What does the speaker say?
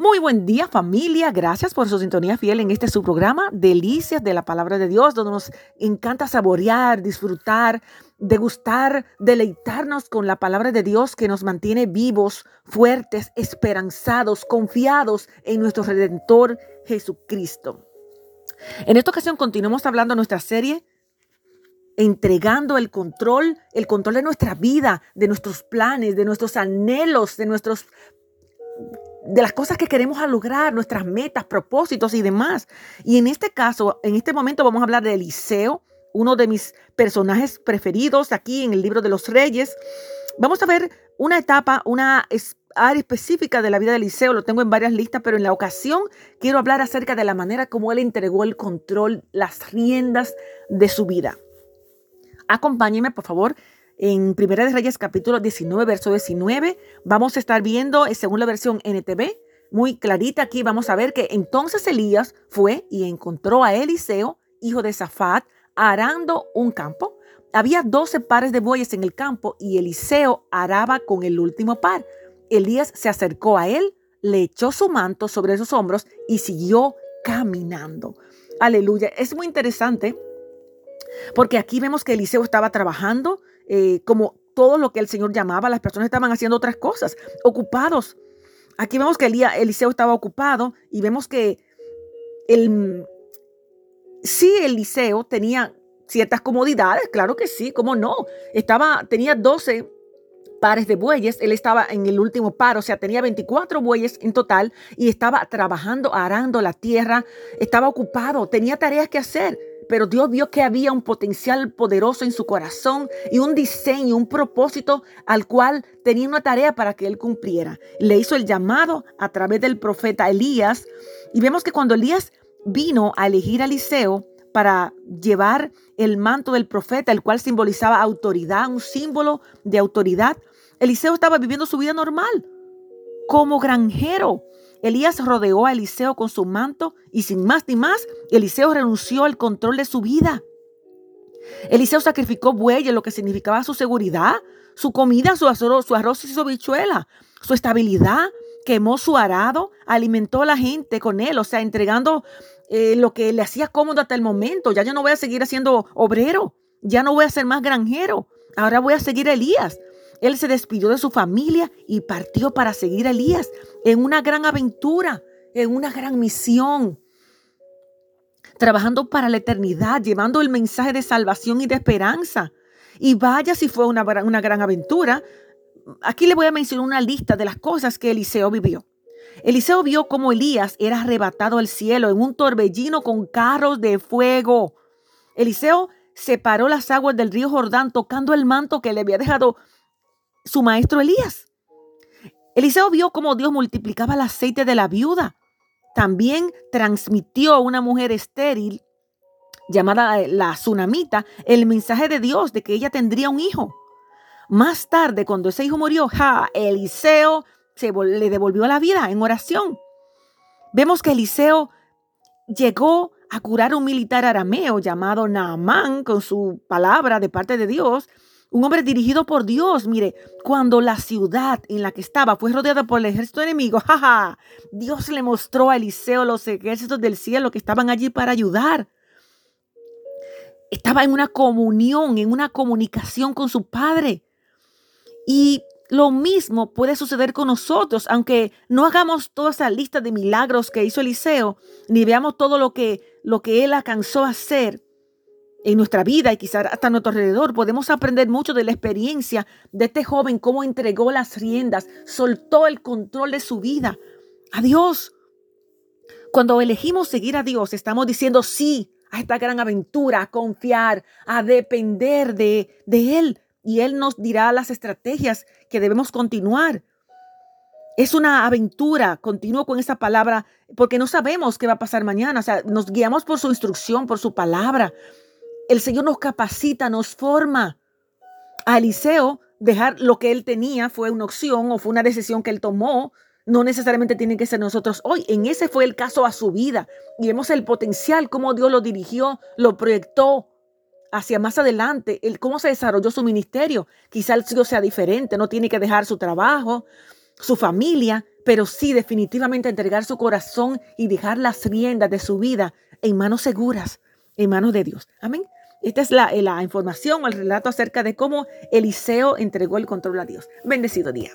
Muy buen día familia, gracias por su sintonía fiel en este su programa Delicias de la Palabra de Dios, donde nos encanta saborear, disfrutar, degustar, deleitarnos con la Palabra de Dios que nos mantiene vivos, fuertes, esperanzados, confiados en nuestro Redentor Jesucristo. En esta ocasión continuamos hablando de nuestra serie entregando el control, el control de nuestra vida, de nuestros planes, de nuestros anhelos, de nuestros de las cosas que queremos lograr, nuestras metas, propósitos y demás. Y en este caso, en este momento vamos a hablar de Eliseo, uno de mis personajes preferidos aquí en el libro de los reyes. Vamos a ver una etapa, una área específica de la vida de Eliseo, lo tengo en varias listas, pero en la ocasión quiero hablar acerca de la manera como él entregó el control, las riendas de su vida. Acompáñeme, por favor, en Primera de Reyes capítulo 19, verso 19, vamos a estar viendo, eh, según la versión NTV, muy clarita aquí, vamos a ver que entonces Elías fue y encontró a Eliseo, hijo de Safat, arando un campo. Había doce pares de bueyes en el campo y Eliseo araba con el último par. Elías se acercó a él, le echó su manto sobre sus hombros y siguió caminando. Aleluya. Es muy interesante porque aquí vemos que Eliseo estaba trabajando, eh, como todo lo que el Señor llamaba, las personas estaban haciendo otras cosas, ocupados. Aquí vemos que Eliseo estaba ocupado y vemos que el, sí, Eliseo tenía ciertas comodidades, claro que sí, cómo no. Estaba, tenía 12 pares de bueyes, él estaba en el último par, o sea, tenía 24 bueyes en total y estaba trabajando, arando la tierra, estaba ocupado, tenía tareas que hacer pero Dios vio que había un potencial poderoso en su corazón y un diseño, un propósito al cual tenía una tarea para que él cumpliera. Le hizo el llamado a través del profeta Elías y vemos que cuando Elías vino a elegir a Eliseo para llevar el manto del profeta, el cual simbolizaba autoridad, un símbolo de autoridad, Eliseo estaba viviendo su vida normal como granjero Elías rodeó a Eliseo con su manto y sin más ni más, Eliseo renunció al control de su vida. Eliseo sacrificó bueyes, lo que significaba su seguridad, su comida, su arroz, su arroz y su bichuela, su estabilidad, quemó su arado, alimentó a la gente con él, o sea, entregando eh, lo que le hacía cómodo hasta el momento. Ya yo no voy a seguir haciendo obrero, ya no voy a ser más granjero, ahora voy a seguir a Elías. Él se despidió de su familia y partió para seguir a Elías en una gran aventura, en una gran misión, trabajando para la eternidad, llevando el mensaje de salvación y de esperanza. Y vaya si fue una, una gran aventura. Aquí le voy a mencionar una lista de las cosas que Eliseo vivió. Eliseo vio cómo Elías era arrebatado al cielo en un torbellino con carros de fuego. Eliseo separó las aguas del río Jordán tocando el manto que le había dejado su maestro Elías. Eliseo vio cómo Dios multiplicaba el aceite de la viuda. También transmitió a una mujer estéril llamada eh, la tsunamita el mensaje de Dios de que ella tendría un hijo. Más tarde, cuando ese hijo murió, Eliseo se le devolvió la vida en oración. Vemos que Eliseo llegó a curar a un militar arameo llamado Naamán con su palabra de parte de Dios un hombre dirigido por Dios. Mire, cuando la ciudad en la que estaba fue rodeada por el ejército enemigo, jaja, Dios le mostró a Eliseo los ejércitos del cielo que estaban allí para ayudar. Estaba en una comunión, en una comunicación con su Padre. Y lo mismo puede suceder con nosotros, aunque no hagamos toda esa lista de milagros que hizo Eliseo, ni veamos todo lo que, lo que él alcanzó a hacer en nuestra vida y quizás hasta a nuestro alrededor. Podemos aprender mucho de la experiencia de este joven, cómo entregó las riendas, soltó el control de su vida a Dios. Cuando elegimos seguir a Dios, estamos diciendo sí a esta gran aventura, a confiar, a depender de, de Él. Y Él nos dirá las estrategias que debemos continuar. Es una aventura, continúo con esa palabra, porque no sabemos qué va a pasar mañana. O sea, nos guiamos por su instrucción, por su palabra. El Señor nos capacita, nos forma. A Eliseo, dejar lo que él tenía fue una opción o fue una decisión que él tomó. No necesariamente tiene que ser nosotros hoy. En ese fue el caso a su vida. Y vemos el potencial, cómo Dios lo dirigió, lo proyectó hacia más adelante, el cómo se desarrolló su ministerio. Quizá el Señor sea diferente, no tiene que dejar su trabajo, su familia, pero sí definitivamente entregar su corazón y dejar las riendas de su vida en manos seguras, en manos de Dios. Amén. Esta es la, la información, el relato acerca de cómo Eliseo entregó el control a Dios. Bendecido día.